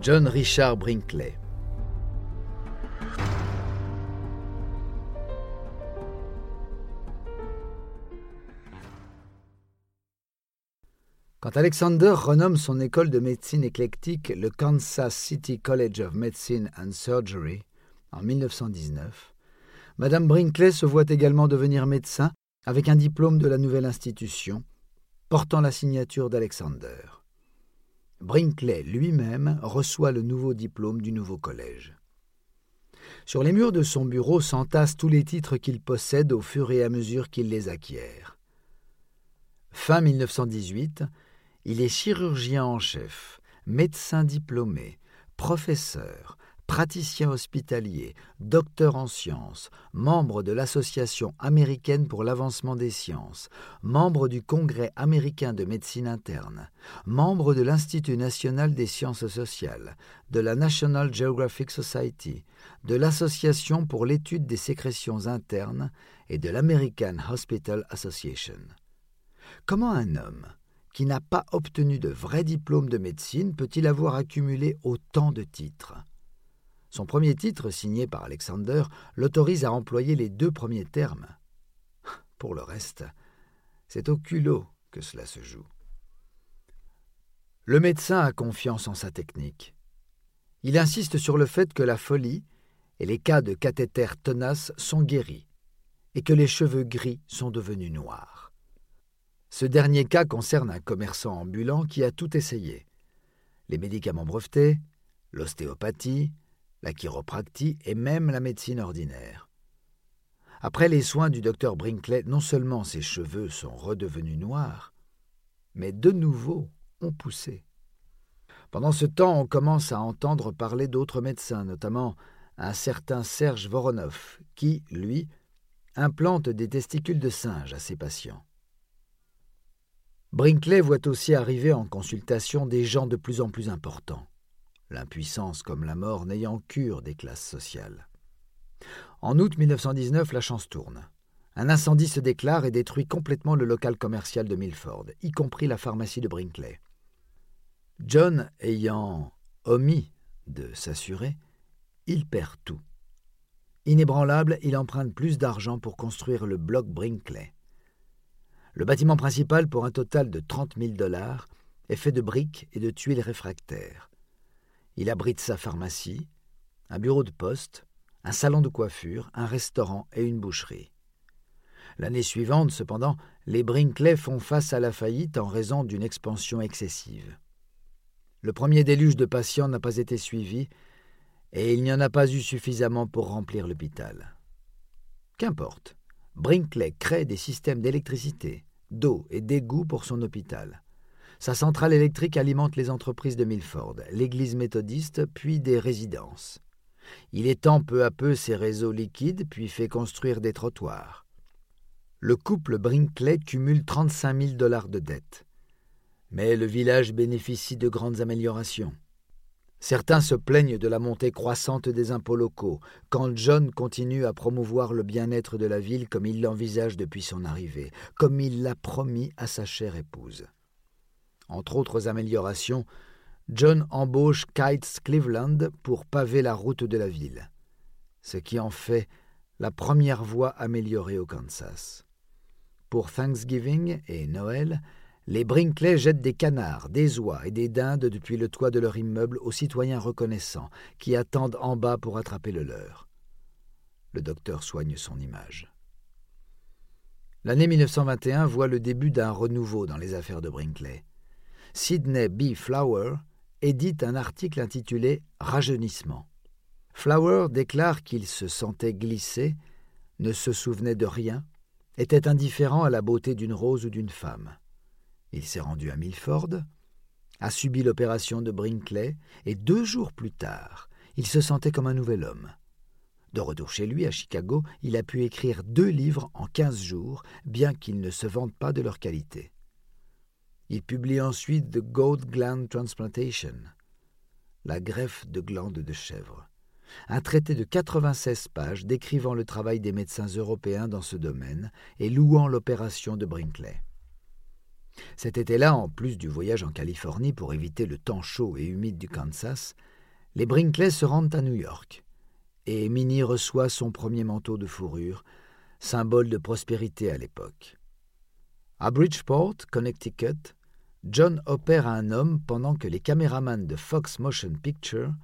John Richard Brinkley Quand Alexander renomme son école de médecine éclectique le Kansas City College of Medicine and Surgery en 1919, Madame Brinkley se voit également devenir médecin avec un diplôme de la nouvelle institution portant la signature d'Alexander. Brinkley lui-même reçoit le nouveau diplôme du nouveau collège. Sur les murs de son bureau s'entassent tous les titres qu'il possède au fur et à mesure qu'il les acquiert. Fin 1918, il est chirurgien en chef, médecin diplômé, professeur, praticien hospitalier, docteur en sciences, membre de l'Association américaine pour l'avancement des sciences, membre du Congrès américain de médecine interne, membre de l'Institut national des sciences sociales, de la National Geographic Society, de l'Association pour l'étude des sécrétions internes et de l'American Hospital Association. Comment un homme, qui n'a pas obtenu de vrai diplôme de médecine peut-il avoir accumulé autant de titres? Son premier titre, signé par Alexander, l'autorise à employer les deux premiers termes. Pour le reste, c'est au culot que cela se joue. Le médecin a confiance en sa technique. Il insiste sur le fait que la folie et les cas de cathéter tenaces sont guéris et que les cheveux gris sont devenus noirs. Ce dernier cas concerne un commerçant ambulant qui a tout essayé. Les médicaments brevetés, l'ostéopathie, la chiropractie et même la médecine ordinaire. Après les soins du docteur Brinkley, non seulement ses cheveux sont redevenus noirs, mais de nouveau ont poussé. Pendant ce temps, on commence à entendre parler d'autres médecins, notamment un certain Serge Voronov, qui, lui, implante des testicules de singe à ses patients. Brinkley voit aussi arriver en consultation des gens de plus en plus importants, l'impuissance comme la mort n'ayant cure des classes sociales. En août 1919, la chance tourne. Un incendie se déclare et détruit complètement le local commercial de Milford, y compris la pharmacie de Brinkley. John ayant omis de s'assurer, il perd tout. Inébranlable, il emprunte plus d'argent pour construire le bloc Brinkley. Le bâtiment principal, pour un total de 30 000 dollars, est fait de briques et de tuiles réfractaires. Il abrite sa pharmacie, un bureau de poste, un salon de coiffure, un restaurant et une boucherie. L'année suivante, cependant, les Brinkley font face à la faillite en raison d'une expansion excessive. Le premier déluge de patients n'a pas été suivi et il n'y en a pas eu suffisamment pour remplir l'hôpital. Qu'importe. Brinkley crée des systèmes d'électricité, d'eau et d'égout pour son hôpital. Sa centrale électrique alimente les entreprises de Milford, l'église méthodiste, puis des résidences. Il étend peu à peu ses réseaux liquides, puis fait construire des trottoirs. Le couple Brinkley cumule 35 000 dollars de dettes. Mais le village bénéficie de grandes améliorations. Certains se plaignent de la montée croissante des impôts locaux, quand John continue à promouvoir le bien-être de la ville comme il l'envisage depuis son arrivée, comme il l'a promis à sa chère épouse. Entre autres améliorations, John embauche Kites Cleveland pour paver la route de la ville, ce qui en fait la première voie améliorée au Kansas. Pour Thanksgiving et Noël, les Brinkley jettent des canards, des oies et des dindes depuis le toit de leur immeuble aux citoyens reconnaissants qui attendent en bas pour attraper le leur. Le docteur soigne son image. L'année 1921 voit le début d'un renouveau dans les affaires de Brinkley. Sidney B. Flower édite un article intitulé Rajeunissement. Flower déclare qu'il se sentait glissé, ne se souvenait de rien, était indifférent à la beauté d'une rose ou d'une femme. Il s'est rendu à Milford, a subi l'opération de Brinkley, et deux jours plus tard, il se sentait comme un nouvel homme. De retour chez lui, à Chicago, il a pu écrire deux livres en quinze jours, bien qu'ils ne se vantent pas de leur qualité. Il publie ensuite The Goat Gland Transplantation, la greffe de glande de chèvre, un traité de 96 pages décrivant le travail des médecins européens dans ce domaine et louant l'opération de Brinkley. Cet été-là, en plus du voyage en Californie pour éviter le temps chaud et humide du Kansas, les Brinkley se rendent à New York, et Minnie reçoit son premier manteau de fourrure, symbole de prospérité à l'époque. À Bridgeport, Connecticut, John opère un homme pendant que les caméramans de Fox Motion Picture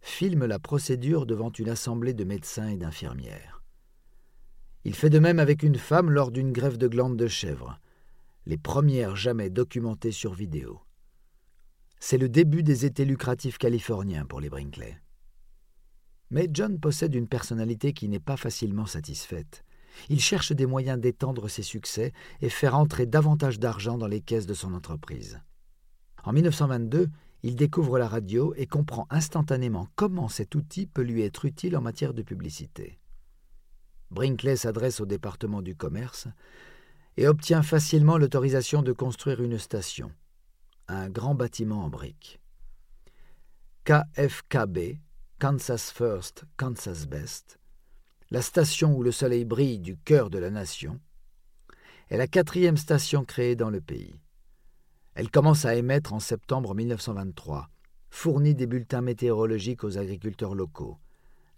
filment la procédure devant une assemblée de médecins et d'infirmières. Il fait de même avec une femme lors d'une grève de glandes de chèvre, les premières jamais documentées sur vidéo. C'est le début des étés lucratifs californiens pour les Brinkley. Mais John possède une personnalité qui n'est pas facilement satisfaite. Il cherche des moyens d'étendre ses succès et faire entrer davantage d'argent dans les caisses de son entreprise. En 1922, il découvre la radio et comprend instantanément comment cet outil peut lui être utile en matière de publicité. Brinkley s'adresse au département du commerce et obtient facilement l'autorisation de construire une station, un grand bâtiment en briques. KFKB, Kansas First, Kansas Best, la station où le soleil brille du cœur de la nation, est la quatrième station créée dans le pays. Elle commence à émettre en septembre 1923, fournit des bulletins météorologiques aux agriculteurs locaux,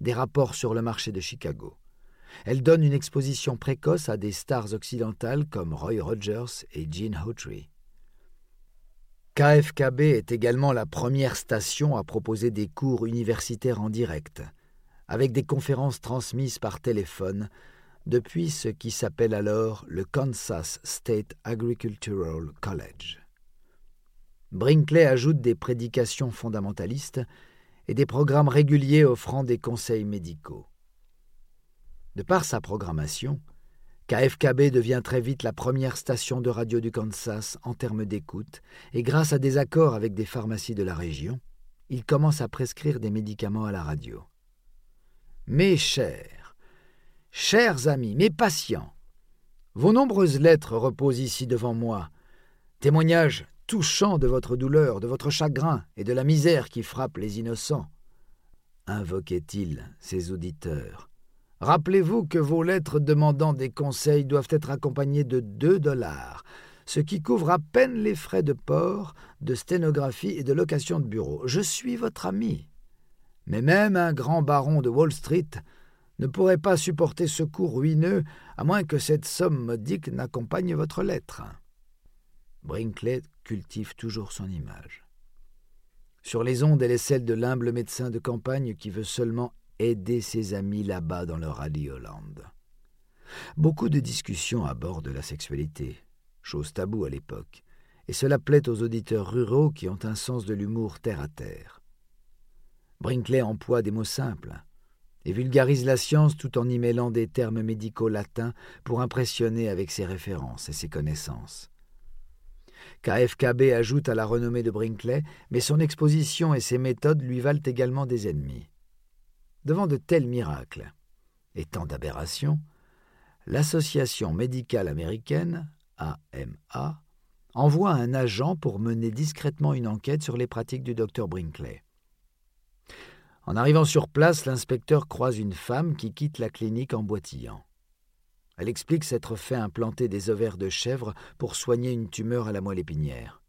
des rapports sur le marché de Chicago. Elle donne une exposition précoce à des stars occidentales comme Roy Rogers et Gene Autry. KFKB est également la première station à proposer des cours universitaires en direct, avec des conférences transmises par téléphone depuis ce qui s'appelle alors le Kansas State Agricultural College. Brinkley ajoute des prédications fondamentalistes et des programmes réguliers offrant des conseils médicaux. De par sa programmation, KFKB devient très vite la première station de radio du Kansas en termes d'écoute, et grâce à des accords avec des pharmacies de la région, il commence à prescrire des médicaments à la radio. Mes chers, chers amis, mes patients, vos nombreuses lettres reposent ici devant moi, témoignages touchants de votre douleur, de votre chagrin et de la misère qui frappe les innocents. Invoquait-il ses auditeurs Rappelez-vous que vos lettres demandant des conseils doivent être accompagnées de deux dollars, ce qui couvre à peine les frais de port, de sténographie et de location de bureau. Je suis votre ami. Mais même un grand baron de Wall Street ne pourrait pas supporter ce coût ruineux à moins que cette somme modique n'accompagne votre lettre. Brinkley cultive toujours son image. Sur les ondes, elle est celle de l'humble médecin de campagne qui veut seulement aider ses amis là-bas dans leur Hollande. Beaucoup de discussions abordent la sexualité, chose taboue à l'époque, et cela plaît aux auditeurs ruraux qui ont un sens de l'humour terre à terre. Brinkley emploie des mots simples et vulgarise la science tout en y mêlant des termes médicaux latins pour impressionner avec ses références et ses connaissances. KFKB ajoute à la renommée de Brinkley, mais son exposition et ses méthodes lui valent également des ennemis. Devant de tels miracles et tant d'aberrations, l'Association médicale américaine, AMA, envoie un agent pour mener discrètement une enquête sur les pratiques du docteur Brinkley. En arrivant sur place, l'inspecteur croise une femme qui quitte la clinique en boitillant. Elle explique s'être fait implanter des ovaires de chèvre pour soigner une tumeur à la moelle épinière.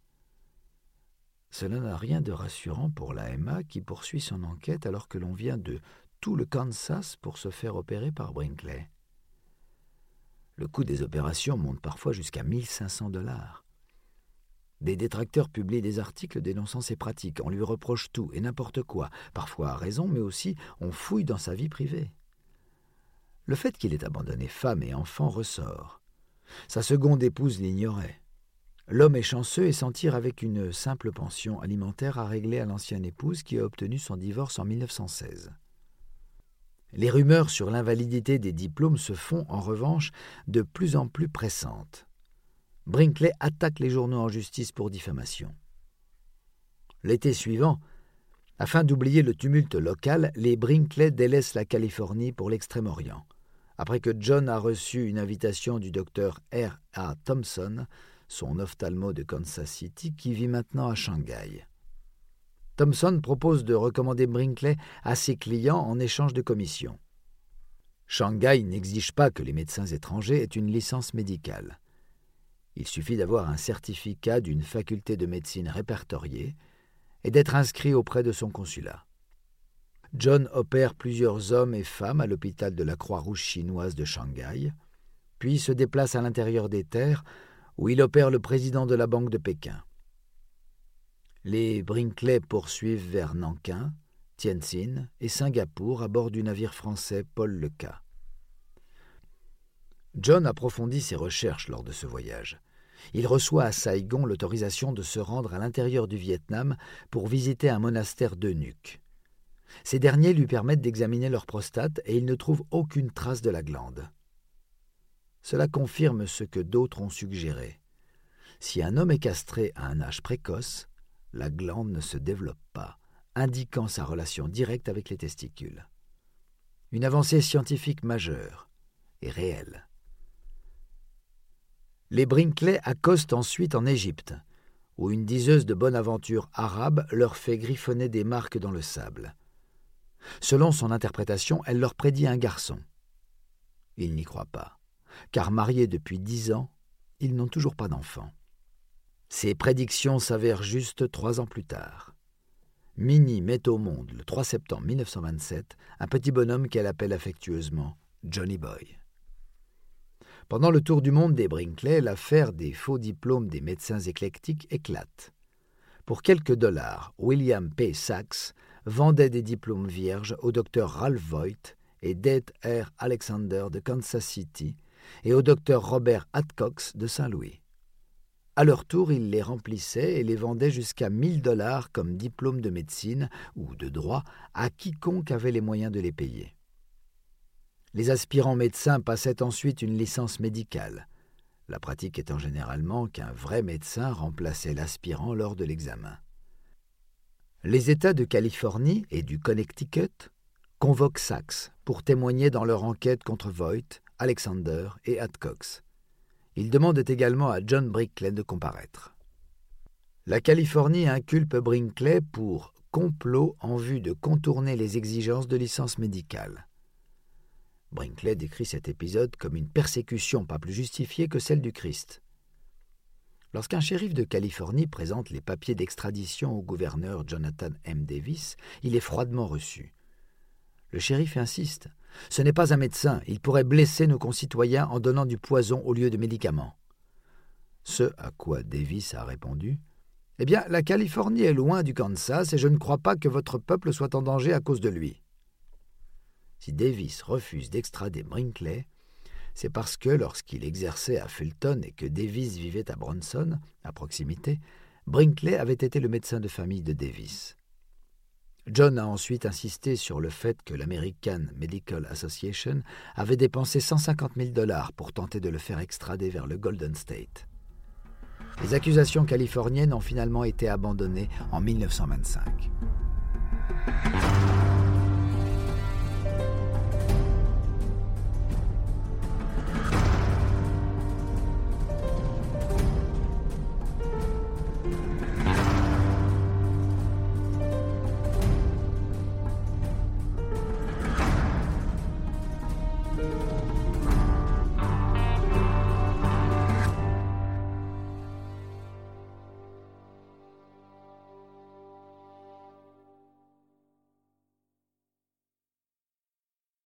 Cela n'a rien de rassurant pour l'AMA qui poursuit son enquête alors que l'on vient de tout le Kansas pour se faire opérer par Brinkley. Le coût des opérations monte parfois jusqu'à 1500 dollars. Des détracteurs publient des articles dénonçant ses pratiques. On lui reproche tout et n'importe quoi, parfois à raison, mais aussi on fouille dans sa vie privée. Le fait qu'il ait abandonné femme et enfants ressort. Sa seconde épouse l'ignorait. L'homme est chanceux et s'en tire avec une simple pension alimentaire à régler à l'ancienne épouse qui a obtenu son divorce en 1916. Les rumeurs sur l'invalidité des diplômes se font, en revanche, de plus en plus pressantes. Brinkley attaque les journaux en justice pour diffamation. L'été suivant, afin d'oublier le tumulte local, les Brinkley délaissent la Californie pour l'Extrême-Orient, après que John a reçu une invitation du docteur R. A. Thompson son ophtalmo de Kansas City, qui vit maintenant à Shanghai. Thompson propose de recommander Brinkley à ses clients en échange de commissions. Shanghai n'exige pas que les médecins étrangers aient une licence médicale. Il suffit d'avoir un certificat d'une faculté de médecine répertoriée et d'être inscrit auprès de son consulat. John opère plusieurs hommes et femmes à l'hôpital de la Croix-Rouge chinoise de Shanghai, puis se déplace à l'intérieur des terres où il opère le président de la Banque de Pékin. Les Brinkley poursuivent vers Nankin, Tianjin et Singapour à bord du navire français Paul Leca. John approfondit ses recherches lors de ce voyage. Il reçoit à Saigon l'autorisation de se rendre à l'intérieur du Vietnam pour visiter un monastère d'eunuques. Ces derniers lui permettent d'examiner leur prostate et il ne trouve aucune trace de la glande. Cela confirme ce que d'autres ont suggéré. Si un homme est castré à un âge précoce, la glande ne se développe pas, indiquant sa relation directe avec les testicules. Une avancée scientifique majeure et réelle. Les Brinkley accostent ensuite en Égypte, où une diseuse de bonne aventure arabe leur fait griffonner des marques dans le sable. Selon son interprétation, elle leur prédit un garçon. Ils n'y croient pas car mariés depuis dix ans, ils n'ont toujours pas d'enfant. Ces prédictions s'avèrent justes trois ans plus tard. Minnie met au monde, le 3 septembre 1927, un petit bonhomme qu'elle appelle affectueusement Johnny Boy. Pendant le tour du monde des Brinkley, l'affaire des faux diplômes des médecins éclectiques éclate. Pour quelques dollars, William P. Sachs vendait des diplômes vierges au docteur Ralph Voigt et Date R. Alexander de Kansas City, et au docteur Robert Adcox de Saint-Louis. À leur tour, ils les remplissaient et les vendaient jusqu'à 1000 dollars comme diplôme de médecine ou de droit à quiconque avait les moyens de les payer. Les aspirants médecins passaient ensuite une licence médicale, la pratique étant généralement qu'un vrai médecin remplaçait l'aspirant lors de l'examen. Les États de Californie et du Connecticut convoquent Sachs pour témoigner dans leur enquête contre Voigt Alexander et Adcox. Ils demandent également à John Brinkley de comparaître. La Californie inculpe Brinkley pour complot en vue de contourner les exigences de licence médicale. Brinkley décrit cet épisode comme une persécution pas plus justifiée que celle du Christ. Lorsqu'un shérif de Californie présente les papiers d'extradition au gouverneur Jonathan M. Davis, il est froidement reçu. Le shérif insiste. Ce n'est pas un médecin, il pourrait blesser nos concitoyens en donnant du poison au lieu de médicaments. Ce à quoi Davis a répondu Eh bien, la Californie est loin du Kansas et je ne crois pas que votre peuple soit en danger à cause de lui. Si Davis refuse d'extrader Brinkley, c'est parce que lorsqu'il exerçait à Fulton et que Davis vivait à Bronson, à proximité, Brinkley avait été le médecin de famille de Davis. John a ensuite insisté sur le fait que l'American Medical Association avait dépensé 150 000 dollars pour tenter de le faire extrader vers le Golden State. Les accusations californiennes ont finalement été abandonnées en 1925.